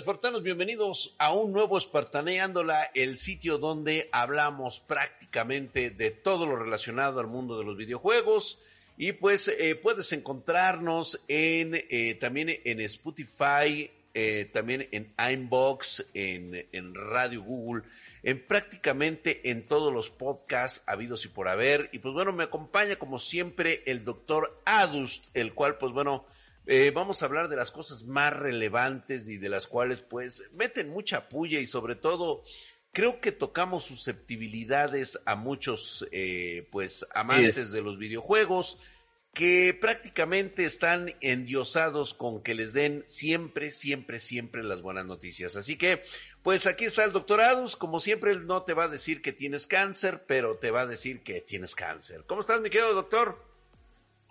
espartanos? Bienvenidos a un nuevo Espartaneándola, el sitio donde hablamos prácticamente de todo lo relacionado al mundo de los videojuegos. Y pues eh, puedes encontrarnos en eh, también en Spotify, eh, también en Inbox, en, en Radio Google, en prácticamente en todos los podcasts habidos y por haber. Y pues bueno, me acompaña como siempre el doctor Adust, el cual pues bueno, eh, vamos a hablar de las cosas más relevantes y de las cuales pues meten mucha puya y sobre todo creo que tocamos susceptibilidades a muchos eh, pues amantes de los videojuegos que prácticamente están endiosados con que les den siempre, siempre, siempre las buenas noticias. Así que, pues aquí está el doctor Adus. Como siempre, él no te va a decir que tienes cáncer, pero te va a decir que tienes cáncer. ¿Cómo estás, mi querido doctor?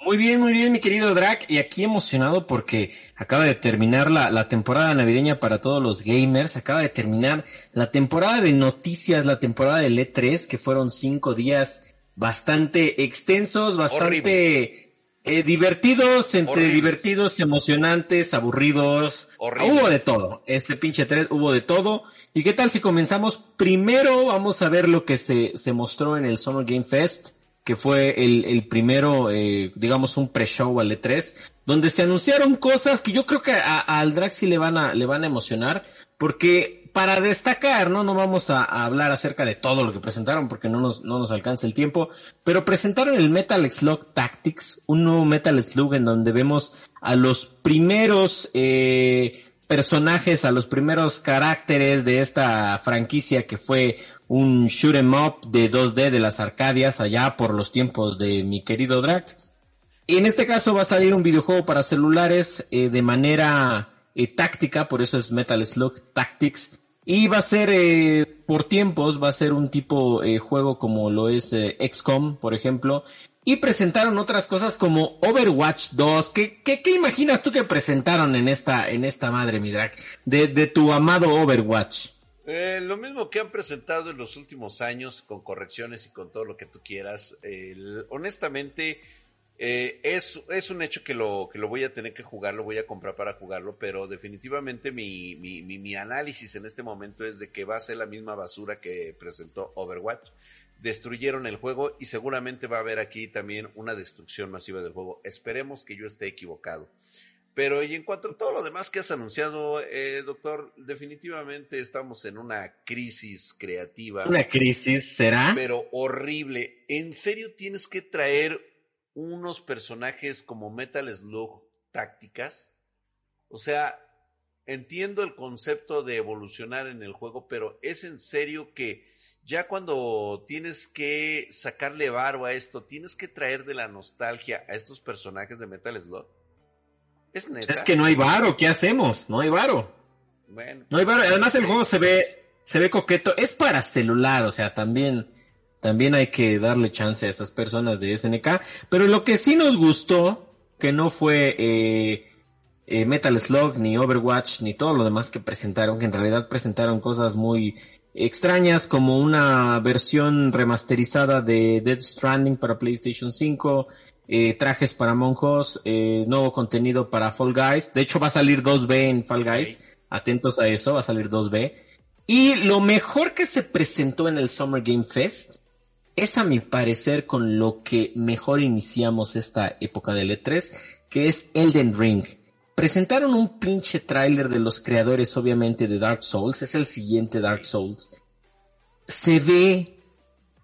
Muy bien, muy bien, mi querido Drac. Y aquí emocionado porque acaba de terminar la, la, temporada navideña para todos los gamers. Acaba de terminar la temporada de noticias, la temporada del E3, que fueron cinco días bastante extensos, bastante eh, divertidos, entre divertidos, emocionantes, aburridos. Horrible. Hubo de todo. Este pinche 3 hubo de todo. ¿Y qué tal si comenzamos? Primero vamos a ver lo que se, se mostró en el Summer Game Fest que fue el, el primero, eh, digamos, un pre-show al E3, donde se anunciaron cosas que yo creo que a, a al Draxi le van a, le van a emocionar, porque para destacar, ¿no? No vamos a, a, hablar acerca de todo lo que presentaron, porque no nos, no nos alcanza el tiempo, pero presentaron el Metal Slug Tactics, un nuevo Metal Slug en donde vemos a los primeros, eh, personajes, a los primeros caracteres de esta franquicia que fue un shoot 'em up de 2D de las Arcadias allá por los tiempos de mi querido Drac. En este caso va a salir un videojuego para celulares eh, de manera eh, táctica, por eso es Metal Slug Tactics. Y va a ser eh, por tiempos, va a ser un tipo juego como lo es XCOM, por ejemplo. Y presentaron otras cosas como Overwatch 2. ¿Qué, qué, qué imaginas tú que presentaron en esta, en esta madre, mi Drac? De, de tu amado Overwatch. Eh, lo mismo que han presentado en los últimos años, con correcciones y con todo lo que tú quieras. Honestamente, eh, es, es un hecho que lo, que lo voy a tener que jugar, lo voy a comprar para jugarlo, pero definitivamente mi, mi, mi, mi análisis en este momento es de que va a ser la misma basura que presentó Overwatch. Destruyeron el juego y seguramente va a haber aquí también una destrucción masiva del juego. Esperemos que yo esté equivocado. Pero y en cuanto a todo lo demás que has anunciado, eh, doctor, definitivamente estamos en una crisis creativa. ¿Una crisis será? Pero horrible. ¿En serio tienes que traer unos personajes como Metal Slug tácticas? O sea, entiendo el concepto de evolucionar en el juego, pero ¿es en serio que ya cuando tienes que sacarle varo a esto, tienes que traer de la nostalgia a estos personajes de Metal Slug? Es, neta? es que no hay varo, ¿qué hacemos? No hay varo. Bueno, no hay varo. Además el juego se ve, se ve coqueto. Es para celular, o sea, también, también hay que darle chance a esas personas de SNK. Pero lo que sí nos gustó, que no fue eh, eh, Metal Slug, ni Overwatch, ni todo lo demás que presentaron, que en realidad presentaron cosas muy extrañas como una versión remasterizada de Dead Stranding para PlayStation 5, eh, trajes para monjos, eh, nuevo contenido para Fall Guys. De hecho, va a salir 2B en Fall Guys. Okay. Atentos a eso, va a salir 2B. Y lo mejor que se presentó en el Summer Game Fest es a mi parecer con lo que mejor iniciamos esta época del E3, que es Elden Ring. Presentaron un pinche tráiler de los creadores obviamente de Dark Souls, es el siguiente Dark Souls. Se ve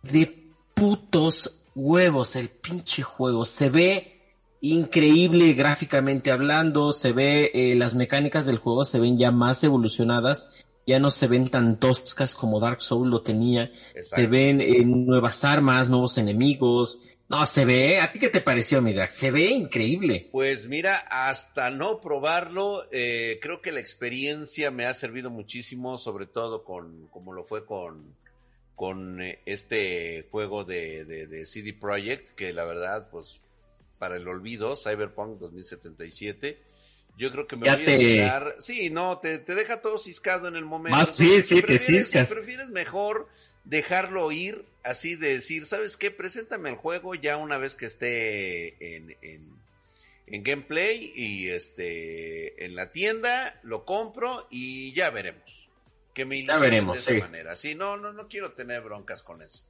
de putos huevos el pinche juego. Se ve increíble gráficamente hablando, se ve eh, las mecánicas del juego se ven ya más evolucionadas, ya no se ven tan toscas como Dark Souls lo tenía. Exacto. Se ven eh, nuevas armas, nuevos enemigos, No, se ve, ¿a ti qué te pareció, Mira? Se ve increíble. Pues mira, hasta no probarlo, eh, creo que la experiencia me ha servido muchísimo, sobre todo con, como lo fue con, con eh, este juego de, de, de CD Projekt, que la verdad, pues, para el olvido, Cyberpunk 2077. Yo creo que me Ya voy a esperar. Sí, no, te, te deja todo ciscado en el momento. Más, sí, sí, te ciscas. Prefieres mejor dejarlo ir, así de decir, ¿sabes qué? Preséntame el juego ya una vez que esté en, en, en gameplay y este en la tienda, lo compro y ya veremos. Que me veremos, de esa sí. manera. Sí, no, no, no quiero tener broncas con eso.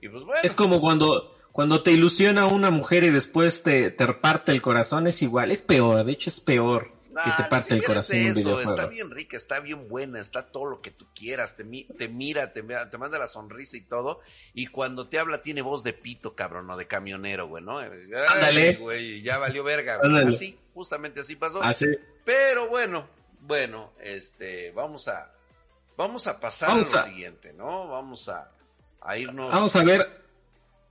Y pues bueno. Es como cuando, cuando te ilusiona una mujer y después te, te parte el corazón, es igual, es peor, de hecho es peor Nah, que te parte el corazón es en un eso, videojuego. Está bien rica, está bien buena, está todo lo que tú quieras, te, mi- te mira, te, manda la sonrisa y todo, y cuando te habla tiene voz de pito, cabrón, o de camionero, güey, ¿no? Ándale. güey, ya valió verga, güey. Así, justamente así pasó. Así. Pero bueno, bueno, este, vamos a, vamos a pasar Vamos a lo a- siguiente, ¿no? Vamos a, a irnos. Vamos a ver,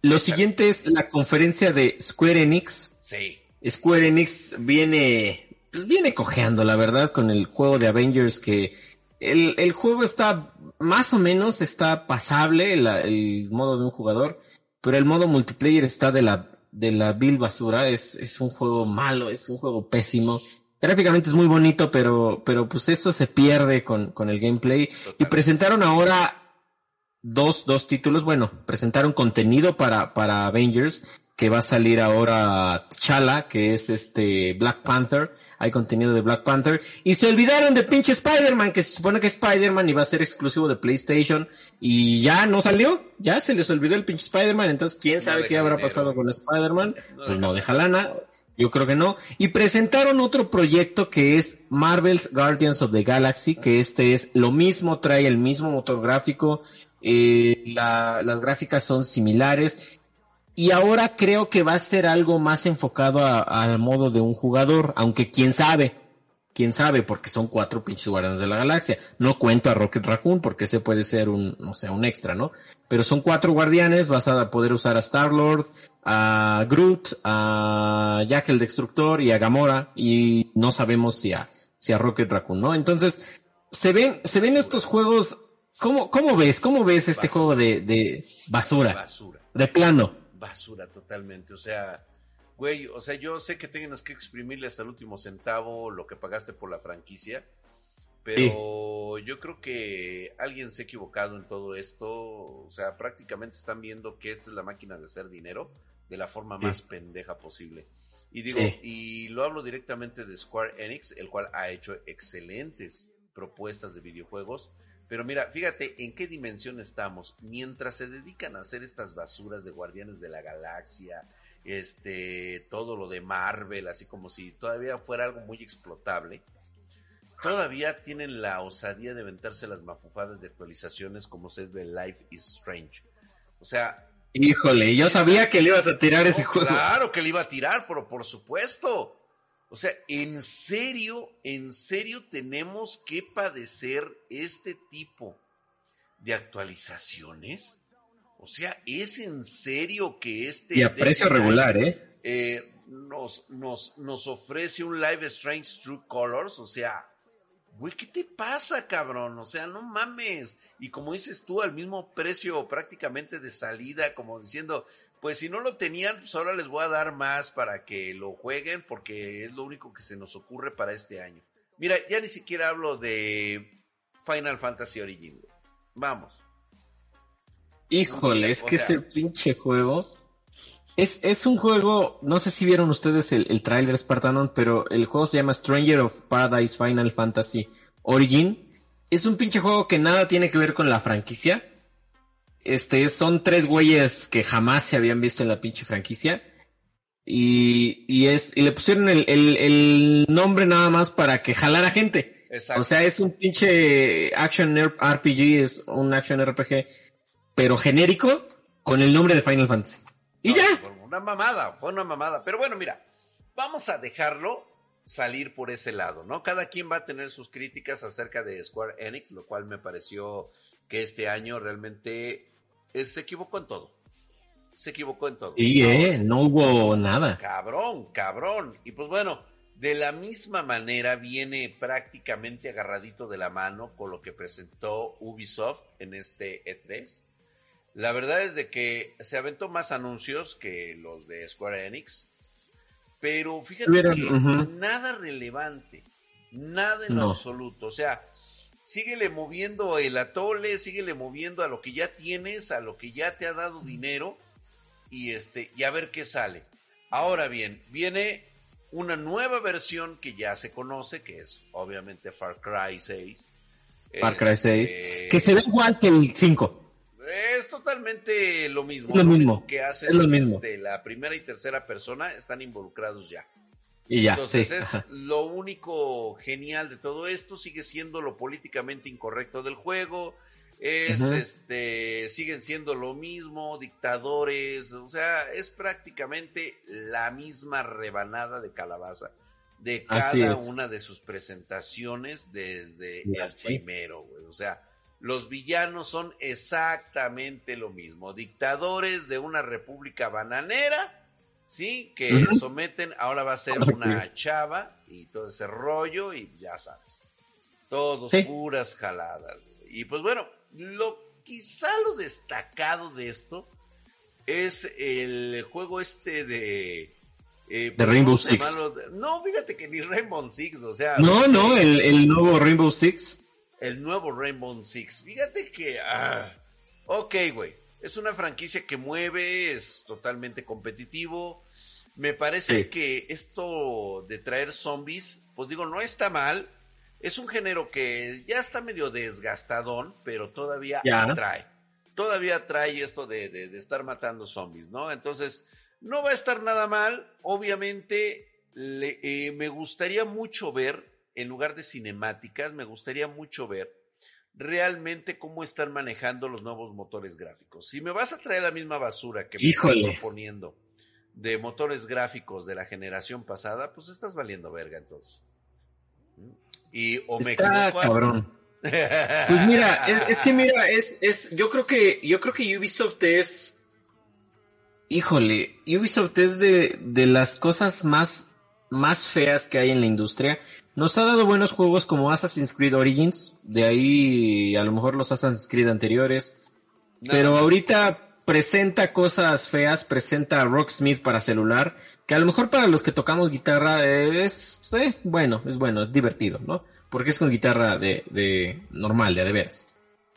lo siguiente es la conferencia de Square Enix. Sí, Square Enix viene, pues viene cojeando, la verdad, con el juego de Avengers que el, el juego está más o menos, está pasable, la- el modo de un jugador, pero el modo multiplayer está de la, de la vil basura, es, es un juego malo, es un juego pésimo. Gráficamente es muy bonito, pero, pero pues eso se pierde con, con el gameplay. Y presentaron ahora dos, dos títulos. Bueno, presentaron contenido para, para Avengers, que va a salir ahora T'Challa, que es este Black Panther. Hay contenido de Black Panther. Y se olvidaron de pinche Spider-Man, que se supone que Spider-Man va a ser exclusivo de PlayStation. Y ya no salió. Ya se les olvidó el pinche Spider-Man. Entonces, quién No sabe qué habrá dinero. pasado con Spider-Man. No Pues no deja lana. Yo creo que no. Y presentaron otro proyecto que es Marvel's Guardians of the Galaxy, que este es lo mismo, trae el mismo motor gráfico, eh, la- las gráficas son similares. Y ahora creo que va a ser algo más enfocado al modo de un jugador, aunque quién sabe, quién sabe, porque son cuatro pinches guardianes de la galaxia. No cuento a Rocket Raccoon porque ese puede ser un, no sé, un extra, ¿no? Pero son cuatro guardianes, vas a poder usar a Star-Lord, a Groot, a Jack el Destructor y a Gamora, y no sabemos si a, si a Rocket Raccoon, ¿no? Entonces, se ven, se ven estos juegos, ¿cómo, cómo ves? ¿Cómo ves este Basura. juego de, de basura? basura. De plano. basura totalmente. O sea, güey, o sea, yo sé que tienes que exprimirle hasta el último centavo lo que pagaste por la franquicia, pero yo creo que alguien se ha equivocado en todo esto. O sea, prácticamente están viendo que esta es la máquina de hacer dinero de la forma Sí. más pendeja posible. Y digo, Sí. y lo hablo directamente de Square Enix, el cual ha hecho excelentes propuestas de videojuegos. Pero mira, fíjate en qué dimensión estamos. Mientras se dedican a hacer estas basuras de Guardianes de la Galaxia, este, todo lo de Marvel, así como si todavía fuera algo muy explotable, todavía tienen la osadía de aventarse las mafufadas de actualizaciones como es de Life is Strange. O sea, Híjole, yo sabía que le ibas a tirar ese juego. Claro que le iba a tirar, pero por supuesto. O sea, en serio, en serio tenemos que padecer este tipo de actualizaciones. O sea, es en serio que este Y a precio regular, ¿eh? eh, nos, nos, nos ofrece un Live Strange True Colors. O sea, güey, ¿qué te pasa, cabrón? O sea, no mames. Y como dices tú, al mismo precio prácticamente de salida, como diciendo, pues si no lo tenían, pues ahora les voy a dar más para que lo jueguen, porque es lo único que se nos ocurre para este año. Mira, ya ni siquiera hablo de Final Fantasy Origin. Vamos. Híjole, es O que sea- ese pinche juego. Es, es un juego, no sé si vieron ustedes el, el trailer Spartanon, pero el juego se llama Stranger of Paradise Final Fantasy Origin. Es un pinche juego que nada tiene que ver con la franquicia. Este, son tres güeyes que jamás se habían visto en la pinche franquicia. Y, y es, y le pusieron el, el, el nombre nada más para que jalara gente. Exacto. O sea, es un pinche action RPG, es un action RPG, pero genérico con el nombre de Final Fantasy. Y No, ya. Una mamada, fue una mamada. Pero bueno, mira, vamos a dejarlo salir por ese lado, ¿no? Cada quien va a tener sus críticas acerca de Square Enix, lo cual me pareció que este año realmente eh, se equivocó en todo. se equivocó en todo. Y eh, no hubo nada. Cabrón, cabrón. Y pues bueno, de la misma manera viene prácticamente agarradito de la mano con lo que presentó Ubisoft en este E3. La verdad es de que se aventó más anuncios que los de Square Enix, pero fíjate que nada relevante, nada en absoluto. O sea, síguele moviendo el atole, síguele moviendo a lo que ya tienes, a lo que ya te ha dado dinero y este y a ver qué sale. Ahora bien, viene una nueva versión que ya se conoce, que es obviamente Far Cry 6. Far Cry 6, este, que se ve igual que el 5. Es totalmente lo mismo. lo, mismo. que hace es, lo mismo. Este, la primera y tercera persona están involucrados ya. Y ya, Entonces es lo único genial de todo esto, sigue siendo lo políticamente incorrecto del juego, es este siguen siendo lo mismo, dictadores, o sea, es prácticamente la misma rebanada de calabaza de cada una de sus presentaciones desde el primero, O sea, los villanos son exactamente lo mismo, dictadores de una república bananera, sí, que someten, ahora va a ser una chava y todo ese rollo y ya sabes, todos puras jaladas. Y pues bueno, lo quizá lo destacado de esto es el juego este de eh, de Rainbow Six. No, fíjate que ni Rainbow Six, o sea. No, no, el, el nuevo Rainbow Six. El nuevo Rainbow Six. Fíjate que. Ah, ok, güey. Es una franquicia que mueve, es totalmente competitivo. Me parece que esto de traer zombies, pues digo, no está mal es un género que ya está medio desgastadón, pero todavía atrae. Todavía atrae esto de, estar matando zombies, ¿no? Entonces, no va a estar nada mal. Obviamente, eh, me gustaría mucho ver, en lugar de cinemáticas, me gustaría mucho ver realmente cómo están manejando los nuevos motores gráficos. Si me vas a traer la misma basura que me estoy proponiendo de motores gráficos de la generación pasada, pues estás valiendo verga entonces. Y o me Está cabrón. Pues mira, es, que mira, es, es, yo creo que, yo creo que Ubisoft es, híjole, Ubisoft es de, de las cosas más, más feas que hay en la industria. Nos ha dado buenos juegos como Assassin's Creed Origins, de ahí a lo mejor los Assassin's Creed anteriores. pero ahorita presenta cosas feas, presenta Rocksmith para celular, que a lo mejor para los que tocamos guitarra es, eh, bueno, es bueno, es divertido, ¿no? Porque es con guitarra de, de normal, de de veras.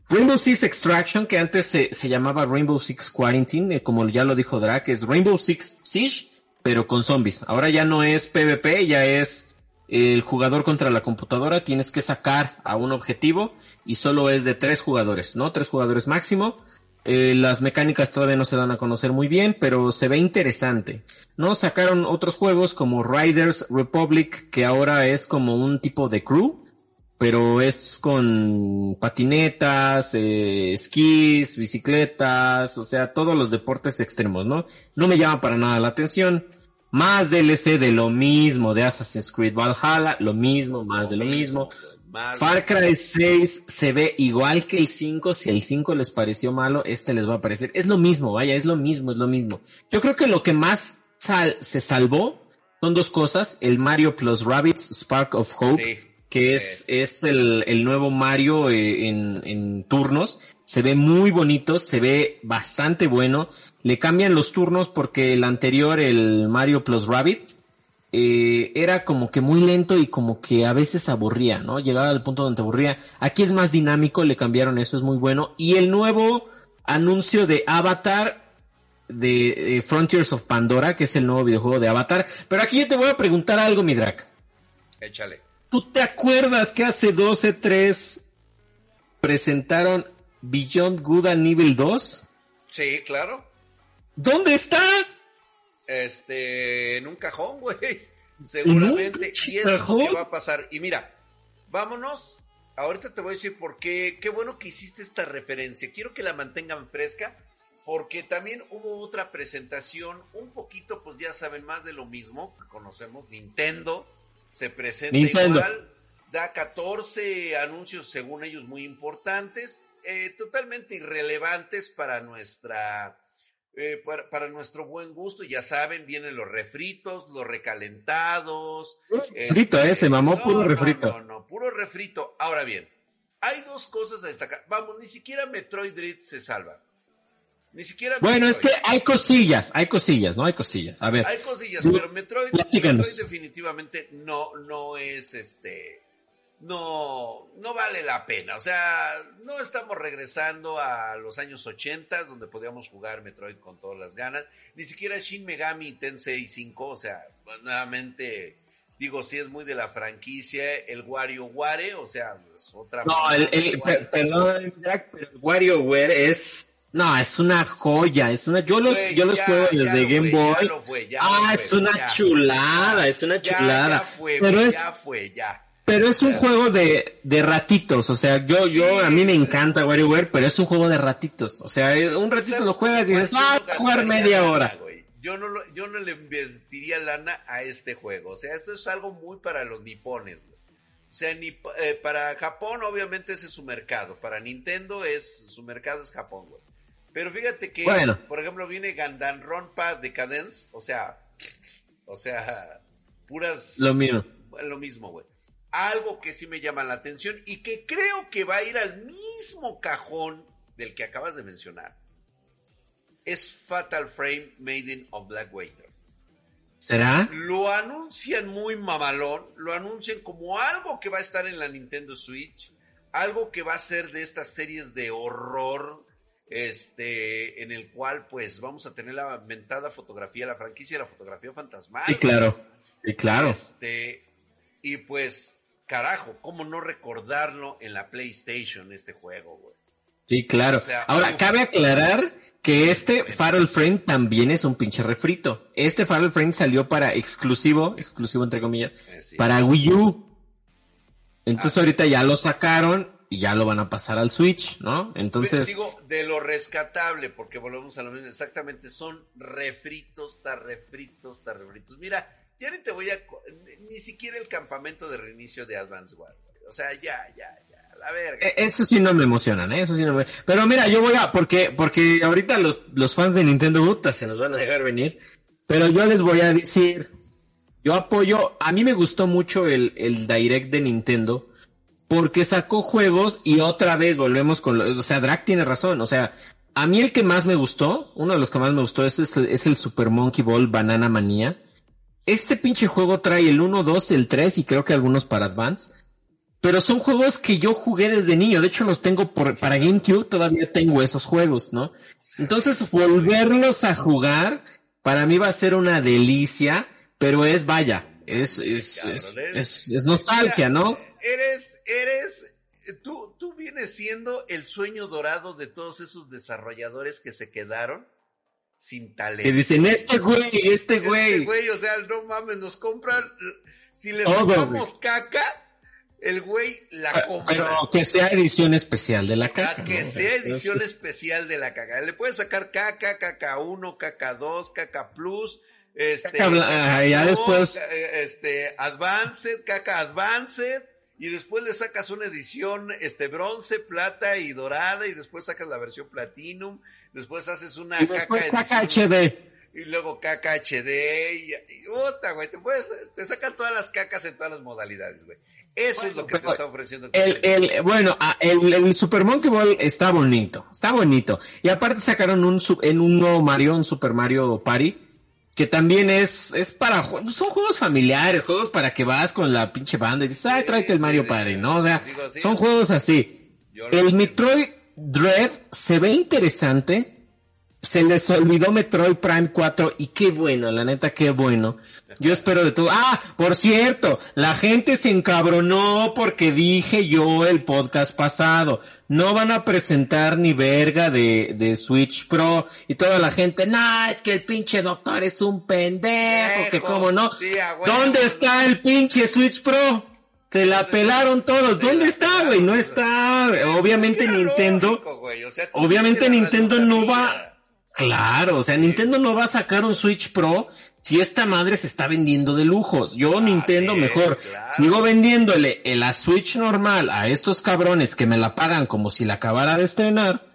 Rainbow Six Extraction, que antes se, se llamaba Rainbow Six Quarantine, eh, como ya lo dijo Drac, es Rainbow Six Siege, pero con zombies. Ahora ya no es PvP, ya es el jugador contra la computadora, tienes que sacar a un objetivo y solo es de tres jugadores, ¿no? Tres jugadores máximo eh, las mecánicas todavía no se dan a conocer muy bien, pero se ve interesante. ¿No? Sacaron otros juegos como Riders Republic, que ahora es como un tipo de crew, pero es con patinetas, eh, esquís, bicicletas, o sea, todos los deportes extremos, ¿no? No me llama para nada la atención. Más DLC de lo mismo de Assassin's Creed Valhalla, lo mismo, más de lo mismo. Far Cry 6 se ve igual que el 5. Si el 5 les pareció malo, este les va a parecer. Es lo mismo, vaya, es lo mismo, es lo mismo. Yo creo que lo que más se salvó son dos cosas. El Mario Plus Rabbits Spark of Hope, que es, es el, el nuevo Mario eh, en, en turnos. Se ve muy bonito, se ve bastante bueno. Le cambian los turnos porque el anterior, el Mario Plus Rabbit, eh, era como que muy lento y como que a veces aburría, ¿no? Llegaba al punto donde te aburría. Aquí es más dinámico, le cambiaron eso, es muy bueno. Y el nuevo anuncio de Avatar de, Frontiers of Pandora, que es el nuevo videojuego de Avatar. Pero aquí yo te voy a preguntar algo, mi drag. Échale. ¿Tú te acuerdas que hace 12, 3 presentaron Beyond Good and Evil 2? Sí, claro. ¿Dónde está? Este, en un cajón, güey. Seguramente. Y es lo que va a pasar. Y mira, vámonos. Ahorita te voy a decir por qué. Qué bueno que hiciste esta referencia. Quiero que la mantengan fresca. Porque también hubo otra presentación. Un poquito, pues ya saben, más de lo mismo que conocemos. Nintendo se presenta igual. Da 14 anuncios, según ellos, muy importantes. Eh, totalmente irrelevantes para nuestra eh, para, nuestro buen gusto, ya saben, vienen los refritos, los recalentados. Refrito, ese, este, mamó puro refrito. No, no, puro refrito. Ahora bien, hay dos cosas a destacar. Vamos, ni siquiera Metroid Dread se salva. Ni siquiera. Bueno, es que hay cosillas, hay cosillas, ¿no? Hay cosillas. A ver. Hay cosillas, pero Metroid, Metroid definitivamente no, no es este no, no vale la pena. O sea, no estamos regresando a los años 80, donde podíamos jugar Metroid con todas las ganas. Ni siquiera Shin Megami Tensei 5, o sea, nuevamente, digo, sí es muy de la franquicia. El WarioWare, o sea, es otra. No, el, el perdón, Jack, pero el WarioWare es. No, es una joya, es una, yo los, yo los juego desde Game Boy. ah, es una chulada, es una chulada. Ya, fue, pero ya fue, ya. Pero es un juego de, de ratitos, o sea, yo, yo, a mí me encanta WarioWare, pero es un juego de ratitos. O sea, un ratito lo juegas y dices, ah, jugar media hora. Yo no, lo, yo no le invertiría lana a este juego. O sea, esto es algo muy para los nipones. O sea, ni, eh, para Japón obviamente ese es su mercado. Para Nintendo es su mercado es Japón, güey. Pero fíjate que, por ejemplo, viene Gandanronpa Decadence. O sea, o sea, puras... Lo mismo. Lo mismo, güey algo que sí me llama la atención y que creo que va a ir al mismo cajón del que acabas de mencionar. Es Fatal Frame Maiden of Black Waiter. ¿Será? Lo anuncian muy mamalón, lo anuncian como algo que va a estar en la Nintendo Switch, algo que va a ser de estas series de horror, este, en el cual pues vamos a tener la mentada fotografía, la franquicia de la fotografía fantasmal. Sí, claro. Y claro. Este, y pues carajo, ¿cómo no recordarlo en la PlayStation este juego, güey? Sí, claro. Ahora, cabe aclarar que este Farrell Frame también es un pinche refrito. Este Farrell Frame salió para exclusivo, exclusivo entre comillas, eh, para Wii U. Entonces ah, ahorita ya lo sacaron y ya lo van a pasar al Switch, ¿no? Entonces... Digo, de lo rescatable, porque volvemos a lo mismo, exactamente, son refritos, está refritos. Mira, ya ni te voy a. Ni siquiera el campamento de reinicio de Advance War. O sea, ya, ya, ya. La verga. E, eso sí no me emocionan, ¿eh? Eso sí no me. Pero mira, yo voy a. Porque, porque ahorita los, los fans de Nintendo Buta se nos van a dejar venir. Pero yo les voy a decir. Yo apoyo. A mí me gustó mucho el, el Direct de Nintendo. Porque sacó juegos y otra vez volvemos con. o sea, Drake tiene razón. O sea, a mí el que más me gustó, uno de los que más me gustó es, el Super Monkey Ball Banana Manía este pinche juego trae el 1, 2, el 3 y creo que algunos para Advance. Pero son juegos que yo jugué desde niño. De hecho, los tengo para GameCube. Todavía tengo esos juegos, ¿no? Entonces, volverlos a jugar, para mí va a ser una delicia. Pero es, vaya, es, es, es, es, nostalgia, ¿no? Eres, eres, tú, tú vienes siendo el sueño dorado de todos esos desarrolladores que se quedaron sin talento. Que dicen, este güey, este güey. Este güey, o sea, no mames, nos compran, si les sacamos caca, el güey la ah, compra. Pero que sea edición especial de la caca. Que sea edición especial de la caca. Le puedes sacar caca, caca 1, caca 2, caca plus, este, caca, ya después, eh, este, advanced, caca advanced, y después le sacas una edición, este, bronce, plata y dorada, y después sacas la versión platinum, después haces una caca, HD. Y luego caca HD y, puta, güey, te, puedes, te sacan todas las cacas en todas las modalidades, güey. Eso es lo que te está ofreciendo. El, el, bueno, ah, el, el, Super Monkey Ball está bonito, está bonito. Y aparte sacaron un, en un nuevo Mario, un Super Mario Party, que también es, es para, son juegos familiares, juegos para que vas con la pinche banda y dices, ay, tráete el Mario Party, ¿no? O sea, son juegos así. El Metroid Dread se ve interesante, se les olvidó Metroid Prime 4 y qué bueno, la neta, qué bueno. Yo espero de todo. Ah, por cierto, la gente se encabronó porque dije yo el podcast pasado. No van a presentar ni verga de, de Switch Pro y toda la gente, nah, es que el pinche doctor es un pendejo, que cómo no. ¿Dónde está el pinche Switch Pro? Se la pelaron todos. ¿Dónde está, güey? No está. Obviamente Nintendo. obviamente Nintendo no va Claro, o sea, Nintendo no va a sacar un Switch Pro si esta madre se está vendiendo de lujos. Yo Nintendo mejor sigo vendiéndole la Switch normal a estos cabrones que me la pagan como si la acabara de estrenar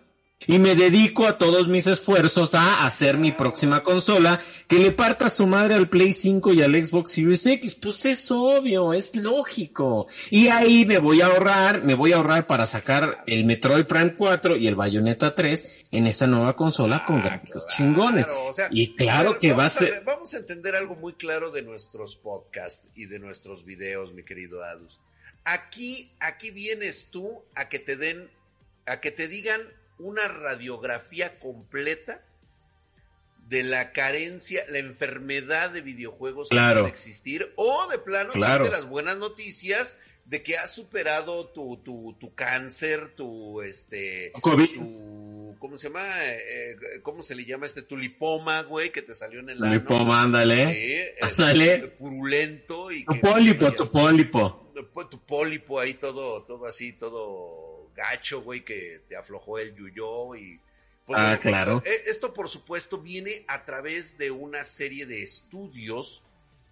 y me dedico a todos mis esfuerzos a hacer mi próxima consola que le parta su madre al Play 5 y al Xbox Series X. Pues es obvio, es lógico. Y ahí me voy a ahorrar, me voy a ahorrar para sacar el Metroid Prime 4 y el Bayonetta 3 en esa nueva consola con gráficos chingones. y claro que va a ser... vamos a entender algo muy claro de nuestros podcasts y de nuestros videos, mi querido Adus. Aquí, aquí vienes tú a que te den, a que te digan una radiografía completa de la carencia, la enfermedad de videojuegos que puede existir, o de plano claro. las buenas noticias de que has superado tu, tu, tu cáncer, tu este tu ¿cómo se llama? Eh, ¿Cómo se le llama este? Tu lipoma, güey, que te salió en el Lipoma, ándale. Sí, ándale. Purulento y tu pólipo, tu pólipo. Tu pólipo ahí todo, todo así, todo gacho, güey, que te aflojó el yuyo y... Pues, ah, claro. Eh, esto, por supuesto, viene a través de una serie de estudios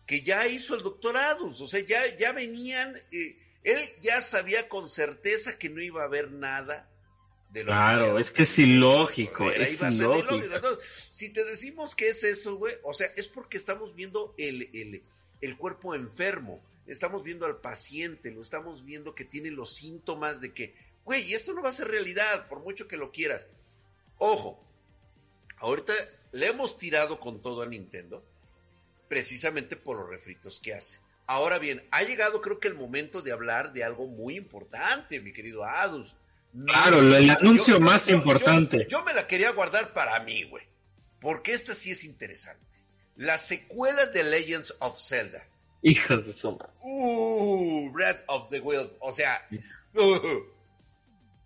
que ya hizo el doctorado. O sea, ya, ya venían... Eh, él ya sabía con certeza que no iba a haber nada de lo Claro, es que es ilógico, es ilógico. si te decimos que es eso, güey, o sea, es porque estamos viendo el, el, el cuerpo enfermo estamos viendo al paciente, lo estamos viendo que tiene los síntomas de que Güey, esto no va a ser realidad, por mucho que lo quieras. Ojo, ahorita le hemos tirado con todo a Nintendo, precisamente por los refritos que hace. Ahora bien, ha llegado creo que el momento de hablar de algo muy importante, mi querido Adus. Claro, el anuncio más importante. Yo, me la quería guardar para mí, güey. Porque esta sí es interesante. La secuela de Legends of Zelda. Hijos de su Uh, Breath of the Wild. O sea, uh,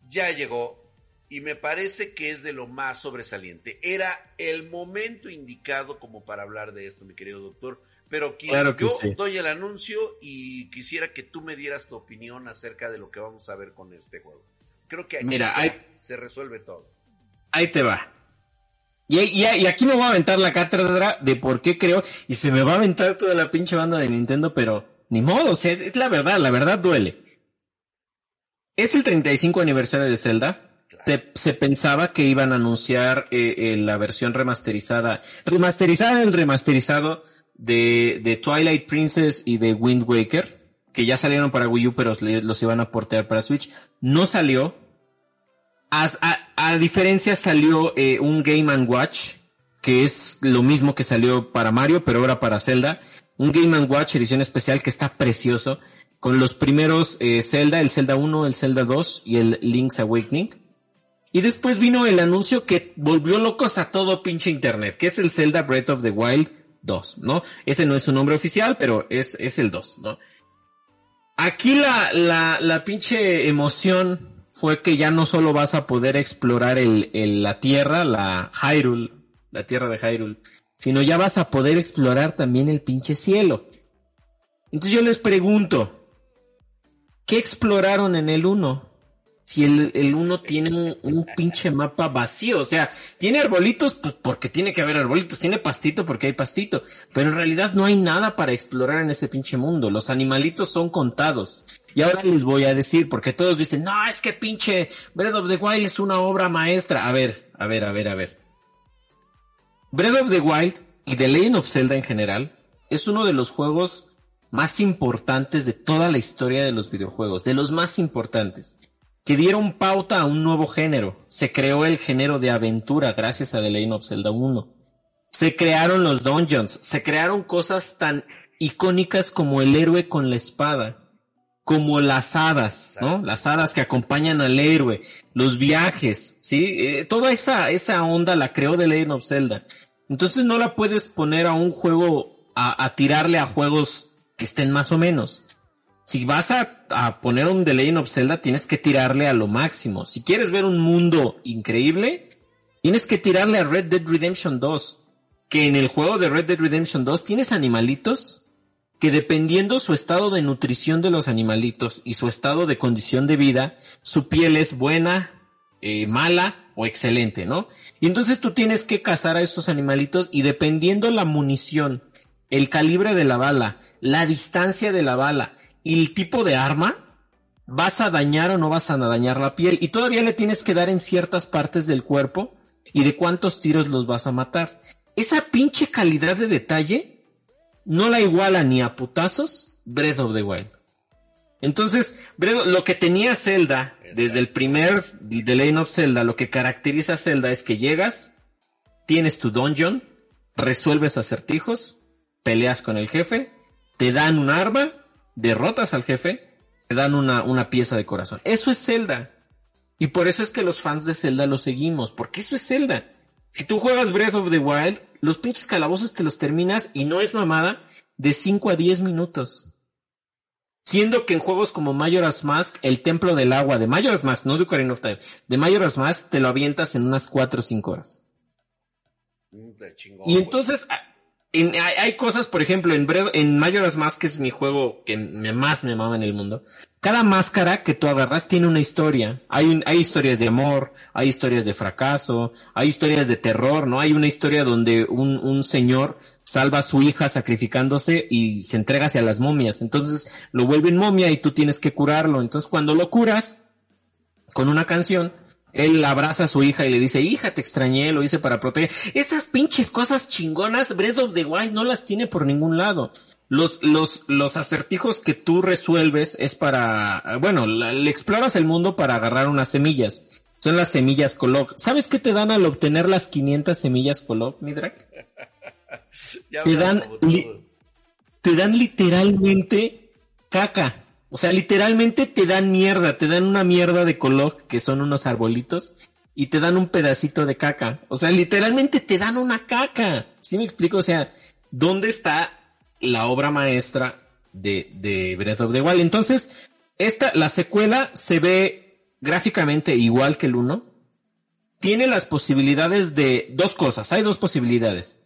ya llegó y me parece que es de lo más sobresaliente. Era el momento indicado como para hablar de esto, mi querido doctor. Pero claro yo doy el anuncio y quisiera que tú me dieras tu opinión acerca de lo que vamos a ver con este juego. Creo que aquí Mira, se resuelve todo. Ahí te va. Y, y, aquí me voy a aventar la cátedra de por qué creo, y se me va a aventar toda la pinche banda de Nintendo, pero ni modo, o sea, es la verdad, la verdad duele. Es el 35 aniversario de Zelda. Se, pensaba que iban a anunciar eh, eh, la versión remasterizada, remasterizada el remasterizado de, de, Twilight Princess y de Wind Waker, que ya salieron para Wii U, pero los iban a portear para Switch. No salió. A, diferencia salió eh, un Game Watch, que es lo mismo que salió para Mario, pero ahora para Zelda. Un Game Watch edición especial que está precioso con los primeros eh, Zelda, el Zelda 1, el Zelda 2 y el Link's Awakening. Y después vino el anuncio que volvió locos a todo pinche internet, que es el Zelda Breath of the Wild 2, ¿no? Ese no es su nombre oficial, pero es, es el 2, ¿no? Aquí la, la, la pinche emoción fue que ya no solo vas a poder explorar el, el, la tierra, la Hyrule, la tierra de Hyrule, sino ya vas a poder explorar también el pinche cielo. Entonces yo les pregunto, ¿Qué exploraron en el 1? Si el, el 1 tiene un, pinche mapa vacío, o sea, tiene arbolitos, pues porque tiene que haber arbolitos, tiene pastito porque hay pastito, pero en realidad no hay nada para explorar en ese pinche mundo, los animalitos son contados. Y ahora les voy a decir, porque todos dicen, no, es que pinche Breath of the Wild es una obra maestra. A ver, a ver, a ver, a ver. Breath of the Wild y The Legend of Zelda en general es uno de los juegos más importantes de toda la historia de los videojuegos, de los más importantes, que dieron pauta a un nuevo género. Se creó el género de aventura gracias a The Legend of Zelda 1. Se crearon los dungeons, se crearon cosas tan icónicas como el héroe con la espada, como las hadas, ¿no? Las hadas que acompañan al héroe, los viajes, ¿sí? Eh, toda esa, esa onda la creó The Legend of Zelda. Entonces no la puedes poner a un juego, a, a tirarle a juegos que estén más o menos. Si vas a, poner un The Legend of tienes que tirarle a lo máximo. Si quieres ver un mundo increíble, tienes que tirarle a Red Dead Redemption 2. Que en el juego de Red Dead Redemption 2 tienes animalitos que dependiendo su estado de nutrición de los animalitos y su estado de condición de vida, su piel es buena, eh, mala o excelente, ¿no? Y entonces tú tienes que cazar a esos animalitos y dependiendo la munición el calibre de la bala, la distancia de la bala y el tipo de arma, vas a dañar o no vas a dañar la piel y todavía le tienes que dar en ciertas partes del cuerpo y de cuántos tiros los vas a matar. Esa pinche calidad de detalle no la iguala ni a putazos Breath of the Wild. Entonces, lo que tenía Zelda desde el primer The Lane of Zelda, lo que caracteriza a Zelda es que llegas, tienes tu dungeon, resuelves acertijos, peleas con el jefe, te dan un arma, derrotas al jefe, te dan una, una pieza de corazón. Eso es Zelda. Y por eso es que los fans de Zelda lo seguimos, porque eso es Zelda. Si tú juegas Breath of the Wild, los pinches calabozos te los terminas y no es mamada de 5 a 10 minutos. Siendo que en juegos como Majora's Mask, el templo del agua de Majora's Mask, no de Ocarina of Time, de Majora's Mask te lo avientas en unas 4 o 5 horas. Mm, y entonces hay, cosas, por ejemplo, en, en Majora's Mask, que es mi juego que más me mama en el mundo, cada máscara que tú agarras tiene una historia. Hay, hay historias de amor, hay historias de fracaso, hay historias de terror, ¿no? Hay una historia donde un, un señor salva a su hija sacrificándose y se entrega hacia las momias. Entonces lo vuelve en momia y tú tienes que curarlo. Entonces cuando lo curas con una canción, él abraza a su hija y le dice, hija, te extrañé, lo hice para proteger. Esas pinches cosas chingonas, Breath of the Wild no las tiene por ningún lado. Los, los, los acertijos que tú resuelves es para, bueno, le exploras el mundo para agarrar unas semillas. Son las semillas Colog. ¿Sabes qué te dan al obtener las 500 semillas Colog, Midrak? te dan, te dan literalmente caca. O sea, literalmente te dan mierda, te dan una mierda de color que son unos arbolitos y te dan un pedacito de caca. O sea, literalmente te dan una caca. ¿Sí me explico? O sea, ¿dónde está la obra maestra de, de Breath of the Wild? Entonces, esta, la secuela se ve gráficamente igual que el 1. Tiene las posibilidades de dos cosas. Hay dos posibilidades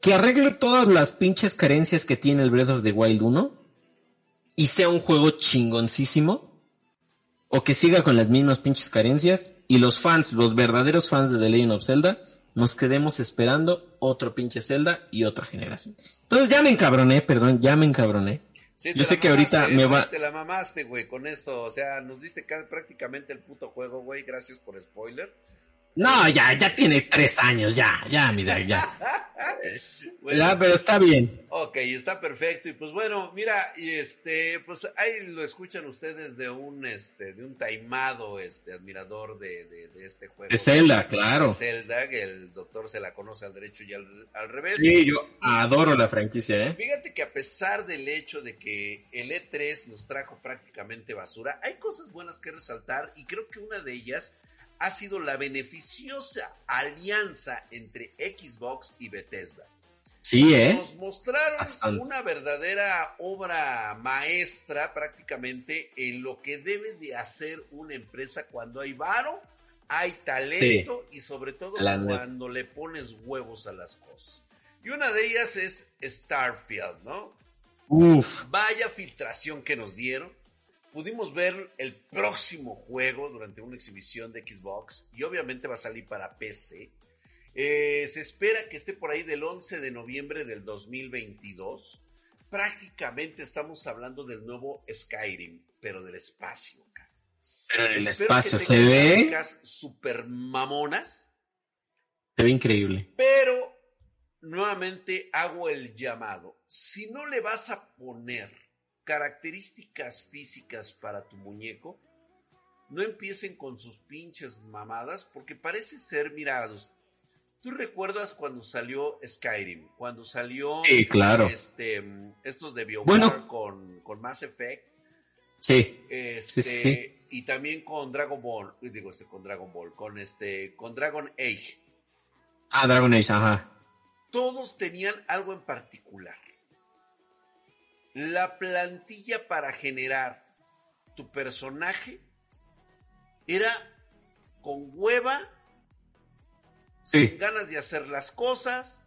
que arregle todas las pinches carencias que tiene el Breath of the Wild 1 y sea un juego chingoncísimo o que siga con las mismas pinches carencias y los fans, los verdaderos fans de The Legend of Zelda, nos quedemos esperando otro pinche Zelda y otra generación. Entonces ya me encabroné, perdón, ya me encabroné. Yo sé que ahorita me va... Te la mamaste, güey, con esto. O sea, nos diste prácticamente el puto juego, güey. Gracias por spoiler. No, ya, ya tiene tres años, ya, ya, mira, ya. ya, pero está bien. Ok, está perfecto. Y pues bueno, mira, y este, pues ahí lo escuchan ustedes de un, este, de un taimado, este, admirador de, de, este juego. De Zelda, claro. De Zelda, que el doctor se la conoce al derecho y al, al revés. Sí, yo adoro la franquicia, ¿eh? Fíjate que a pesar del hecho de que el E3 nos trajo prácticamente basura, hay cosas buenas que resaltar y creo que una de ellas ha sido la beneficiosa alianza entre Xbox y Bethesda. Sí, ¿eh? Nos mostraron una verdadera obra maestra prácticamente en lo que debe de hacer una empresa cuando hay varo, hay talento y sobre todo cuando le pones huevos a las cosas. Y una de ellas es Starfield, ¿no? Uf. Vaya filtración que nos dieron pudimos ver el próximo juego durante una exhibición de Xbox y obviamente va a salir para PC. Eh, se espera que esté por ahí del 11 de noviembre del 2022. Prácticamente estamos hablando del nuevo Skyrim, pero del espacio. Pero en el espacio se ve. Super mamonas. Se ve increíble. Pero nuevamente hago el llamado. Si no le vas a poner características físicas para tu muñeco, no empiecen con sus pinches mamadas, porque parece ser mirados. ¿Tú recuerdas cuando salió Skyrim? Cuando salió claro. este, estos de BioWare con, con Mass Effect. Sí. Este, Y también con Dragon Ball, digo este con Dragon Ball, con este, con Dragon Age. Ah, Dragon Age, ajá. Todos tenían algo en particular la plantilla para generar tu personaje era con hueva, sin ganas de hacer las cosas.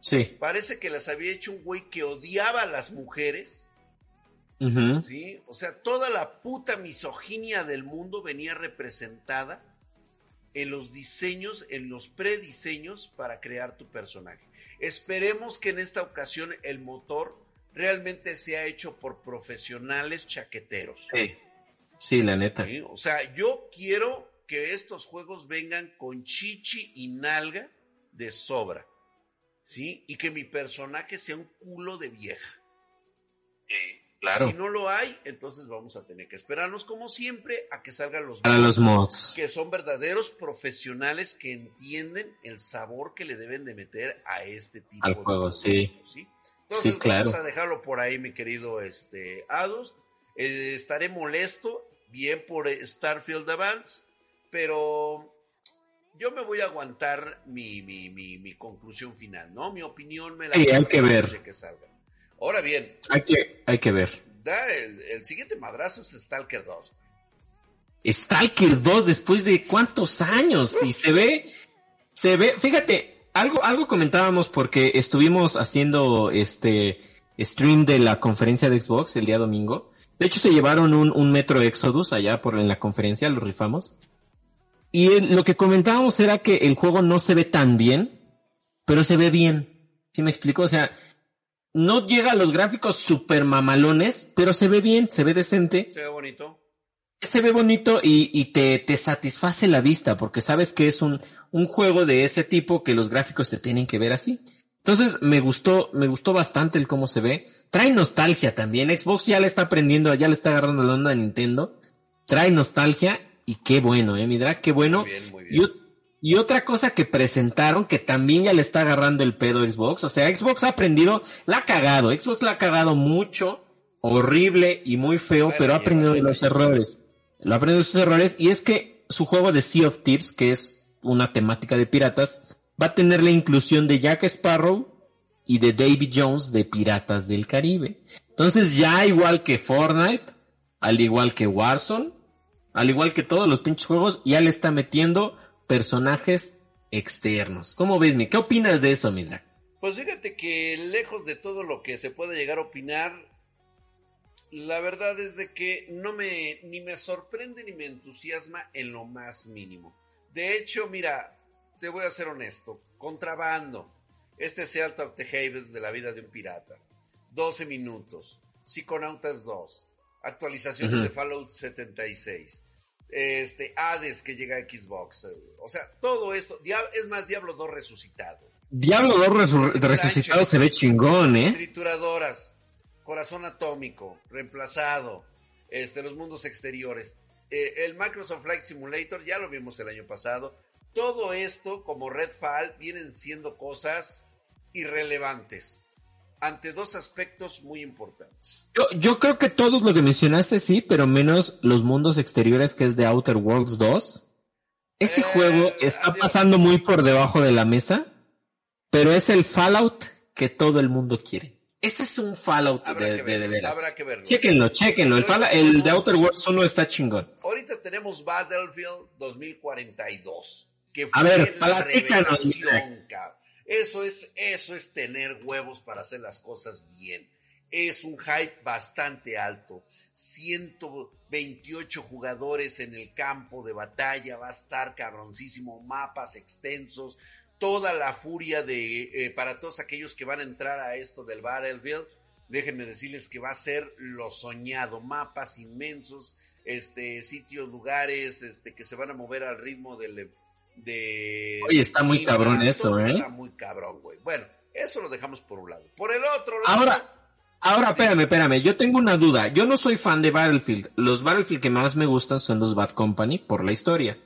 Sí. Parece que las había hecho un güey que odiaba a las mujeres. ¿Sí? O sea, toda la puta misoginia del mundo venía representada en los diseños, en los prediseños para crear tu personaje. Esperemos que en esta ocasión el motor realmente se ha hecho por profesionales chaqueteros. Sí. Sí, la neta. O sea, yo quiero que estos juegos vengan con chichi y nalga de sobra. ¿Sí? Y que mi personaje sea un culo de vieja. Claro. Si no lo hay, entonces vamos a tener que esperarnos, como siempre, a que salgan los Para los mods. Que son verdaderos profesionales que entienden el sabor que le deben de meter a este tipo Al de juego, sí. ¿sí? Entonces, Sí, claro. vamos a dejarlo por ahí, mi querido este, Adus. Eh, estaré molesto, bien por Starfield Advance, pero yo me voy a aguantar mi, mi, mi, mi conclusión final, ¿no? Mi opinión me la Sí, hay que ver. que salga. Ahora bien, Hay que, hay que ver. da el, el siguiente madrazo es Stalker 2. Stalker 2 después de cuántos años y se ve, se ve, fíjate, algo, algo comentábamos porque estuvimos haciendo este stream de la conferencia de Xbox el día domingo. De hecho se llevaron un, un Metro Exodus allá por en la conferencia, lo rifamos. Y lo que comentábamos era que el juego no se ve tan bien, pero se ve bien. ¿Sí me explico? O sea, no llega a los gráficos super mamalones, pero se ve bien, se ve decente Se ve bonito. Se ve bonito y, y te, te satisface la vista porque sabes que es un, un juego de ese tipo que los gráficos se tienen que ver así. Entonces me gustó, me gustó bastante el cómo se ve. Trae nostalgia también. Xbox ya le está aprendiendo, ya le está agarrando la onda a Nintendo. Trae nostalgia y qué bueno, eh, mi drag, qué bueno. Muy bien, muy Y, bien. y otra cosa que presentaron que también ya le está agarrando el pedo a Xbox. O sea, Xbox ha aprendido, la ha cagado. Xbox la ha cagado mucho, horrible y muy feo, Bueno, pero ha aprendido de los errores. Lo ha aprendido de sus errores y es que su juego de Sea of Thieves, que es una temática de piratas, va a tener la inclusión de Jack Sparrow y de Davy Jones de Piratas del Caribe. Entonces ya igual que Fortnite, al igual que Warzone, al igual que todos los pinches juegos, ya le está metiendo personajes externos. ¿Cómo ves, mi? ¿Qué opinas de eso, Midra? Pues fíjate que lejos de todo lo que se puede llegar a opinar, la verdad es de que no me ni me sorprende ni me entusiasma en lo más mínimo. De hecho, mira, te voy a ser honesto, contrabando, este Sea of the Havens de la vida de un pirata, 12 minutos, Psychonautas 2, actualizaciones de Fallout 76, este Hades que llega a Xbox, o sea, todo esto, es más Diablo 2 resucitado. Diablo 2 resu- resucitado se ve chingón, ¿eh? Trituradoras, corazón atómico, reemplazado, este, los mundos exteriores, eh, el Microsoft Flight Simulator, ya lo vimos el año pasado. Todo esto, como Redfall, vienen siendo cosas irrelevantes ante dos aspectos muy importantes. Yo, yo creo que todos lo que mencionaste sí, pero menos los mundos exteriores que es de Outer Worlds 2. Ese Eh, juego está adiós. pasando muy por debajo de la mesa, pero es el Fallout que todo el mundo quiere. Ese es un Fallout Habrá de, que de, verlo, de veras. habrá que verlo. Chéquenlo, chéquenlo. El, Fallout- el de Outer Worlds 1 está chingón. Ahorita tenemos Battlefield 2042, que fue A ver, la revelación. Eso es, eso es tener huevos para hacer las cosas bien. Es un hype bastante alto. 128 jugadores en el campo de batalla, va a estar cabroncísimo, mapas extensos, toda la furia de eh, para todos aquellos que van a entrar a esto del Battlefield. Déjenme decirles que va a ser lo soñado, mapas inmensos, este sitios, lugares, este que se van a mover al ritmo del de Oye, está muy cabrón eso, ¿eh? Está muy cabrón, güey. Bueno, eso lo dejamos por un lado. Por el otro lado, Ahora, ahora, espérame, espérame. Yo tengo una duda. Yo no soy fan de Battlefield. Los Battlefield que más me gustan son los Bad Company por la historia.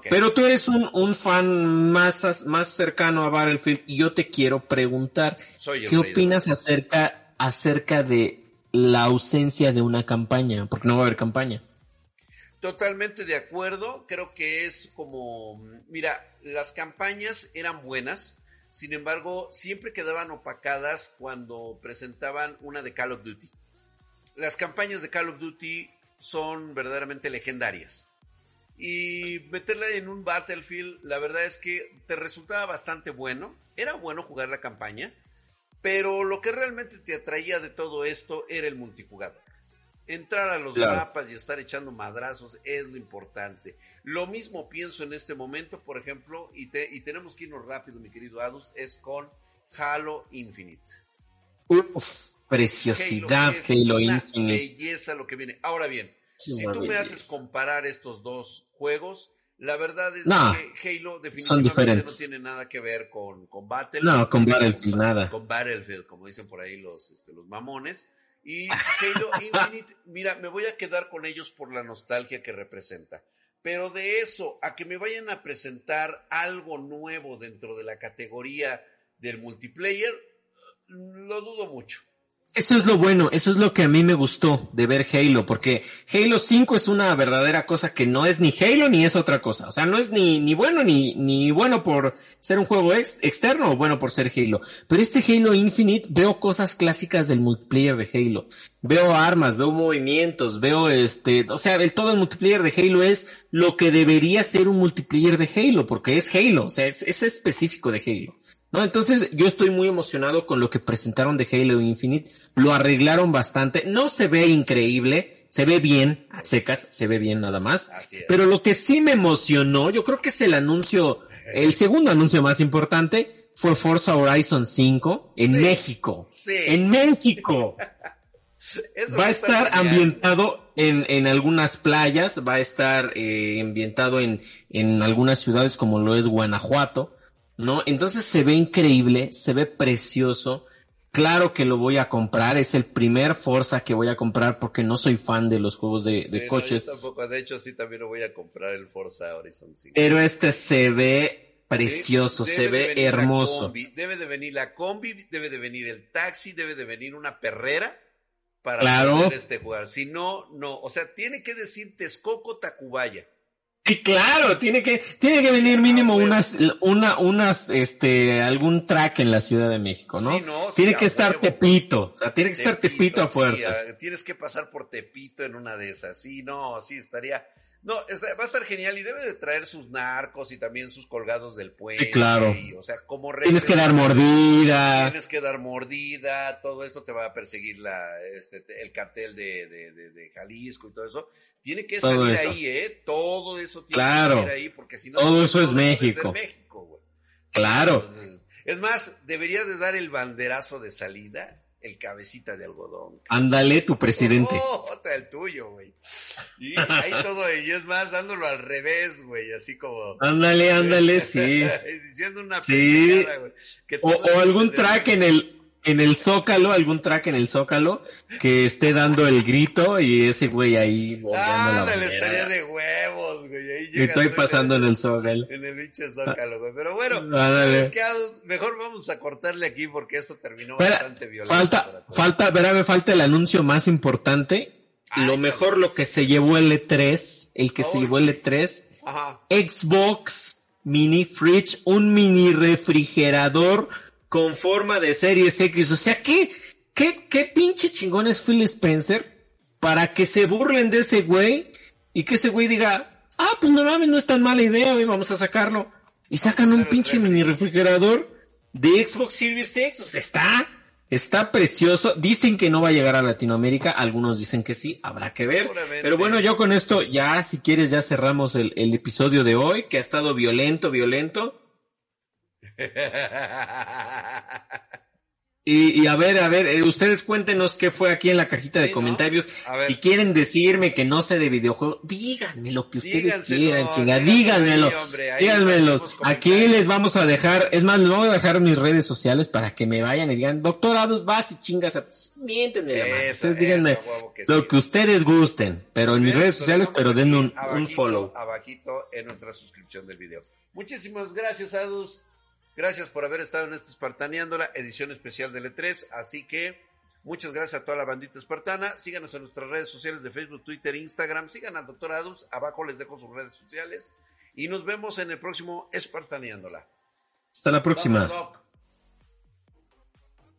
Pero tú eres un, un fan más, más cercano a Battlefield y yo te quiero preguntar, Soy ¿qué de opinas acerca, acerca de la ausencia de una campaña? Porque no va a haber campaña. Totalmente de acuerdo, creo que es como, mira, las campañas eran buenas, sin embargo, siempre quedaban opacadas cuando presentaban una de Call of Duty. Las campañas de Call of Duty son verdaderamente legendarias. Y meterla en un Battlefield, la verdad es que te resultaba bastante bueno. Era bueno jugar la campaña, pero lo que realmente te atraía de todo esto era el multijugador. Entrar a los Claro. mapas y estar echando madrazos es lo importante. Lo mismo pienso en este momento, por ejemplo, y, te- y tenemos que irnos rápido, mi querido Adus, es con Halo Infinite. Uf, preciosidad, es Halo una Infinite. Belleza lo que viene. Ahora bien, si tú me haces comparar estos dos juegos, la verdad es que Halo definitivamente no tiene nada que ver con, con Battlefield. No, con Battlefield, nada. Con Battlefield, como dicen por ahí los, este, los mamones. Y Halo Infinite, mira, me voy a quedar con ellos por la nostalgia que representa. Pero de eso a que me vayan a presentar algo nuevo dentro de la categoría del multiplayer, lo dudo mucho. Eso es lo bueno, eso es lo que a mí me gustó de ver Halo, porque Halo 5 es una verdadera cosa que no es ni Halo ni es otra cosa. O sea, no es ni, ni bueno ni, ni bueno por ser un juego externo o bueno por ser Halo. Pero este Halo Infinite veo cosas clásicas del multiplayer de Halo. Veo armas, veo movimientos, veo este, o sea, el, todo el multiplayer de Halo es lo que debería ser un multiplayer de Halo, porque es Halo, o sea, es, es específico de Halo. ¿No? Entonces yo estoy muy emocionado con lo que presentaron de Halo Infinite. Lo arreglaron bastante. No se ve increíble, se ve bien, a secas, se ve bien nada más. Pero lo que sí me emocionó, yo creo que es el anuncio, el segundo anuncio más importante, fue Forza Horizon 5 en México. En México. va a estar ambientado en, en, algunas playas, va a estar eh, ambientado en, en algunas ciudades como lo es Guanajuato. ¿No? Entonces se ve increíble, se ve precioso. Claro que lo voy a comprar, es el primer Forza que voy a comprar porque no soy fan de los juegos de, coches. tampoco, de hecho sí también lo voy a comprar el Forza Horizon 5. Pero este se ve precioso, se ve hermoso. debe de venir la combi, debe de venir el taxi, debe de venir una perrera para poder este jugar. Si no, no, o sea, tiene que decir Texcoco Tacubaya. Sí, claro, tiene que, tiene que venir mínimo unas, una, unas, este, algún track en la Ciudad de México, ¿no? Sí, no tiene que estar Tepito, o sea, tiene que estar Tepito a fuerza. tienes que pasar por Tepito en una de esas, sí, no, sí, estaría, no, va a estar genial y debe de traer sus narcos y también sus colgados del puente. claro. o sea, como Tienes que dar mordida. Tienes que dar mordida, todo esto te va a perseguir la, este, el cartel de, de, de, Jalisco y todo eso. Tiene que salir ahí, ¿eh? Todo eso tiene que salir ahí porque si no... Todo eso es México. Claro. es más, debería de dar el banderazo de salida el cabecita de algodón. Ándale, tu presidente. Oh, el tuyo, güey. Y ahí todo, y es más, dándolo al revés, güey, así como. Ándale, ándale, sí. Diciendo una sí. güey. O, algún track en el, en el zócalo, algún track en el zócalo que esté dando el grito y ese güey ahí. Ándale, estaría de huevos, güey. Ahí estoy pasando en el zócalo. En el pinche zócalo, güey. Pero bueno, mejor vamos a cortarle aquí porque esto terminó bastante violento. Falta, falta, verá, me falta el anuncio más importante. lo mejor, lo que se llevó el E3, el que se llevó el E3. Xbox Mini Fridge, un mini refrigerador con forma de Series X. O sea, ¿qué, qué, qué pinche chingón es Phil Spencer para que se burlen de ese güey y que ese güey diga, ah, pues no no es tan mala idea, vamos a sacarlo. Y sacan un pinche mini refrigerador de Xbox Series X. O sea, está, está precioso. Dicen que no va a llegar a Latinoamérica. Algunos dicen que sí. Habrá que ver. Pero bueno, yo con esto ya, si quieres, ya cerramos el, el episodio de hoy, que ha estado violento, violento. Y, a ver, a ver, eh, ustedes cuéntenos qué fue aquí en la cajita de comentarios. Si quieren decirme que no sé de videojuegos, díganme lo que ustedes quieran, chinga, díganmelo. díganmelo. Aquí les vamos a dejar, es más, les vamos a dejar mis redes sociales para que me vayan y digan, doctorados, vas y chingas, miéntenme la mano. Ustedes díganme lo que ustedes gusten, pero en mis redes sociales, pero den un, un follow. Abajito en nuestra suscripción del video. Muchísimas gracias, Adus. Gracias por haber estado en esta Espartaneándola, edición especial del E3. Así que muchas gracias a toda la bandita espartana. Síganos en nuestras redes sociales de Facebook, Twitter, Instagram. Sigan al doctor Adus. Abajo les dejo sus redes sociales. Y nos vemos en el próximo Espartaneándola. Hasta la próxima.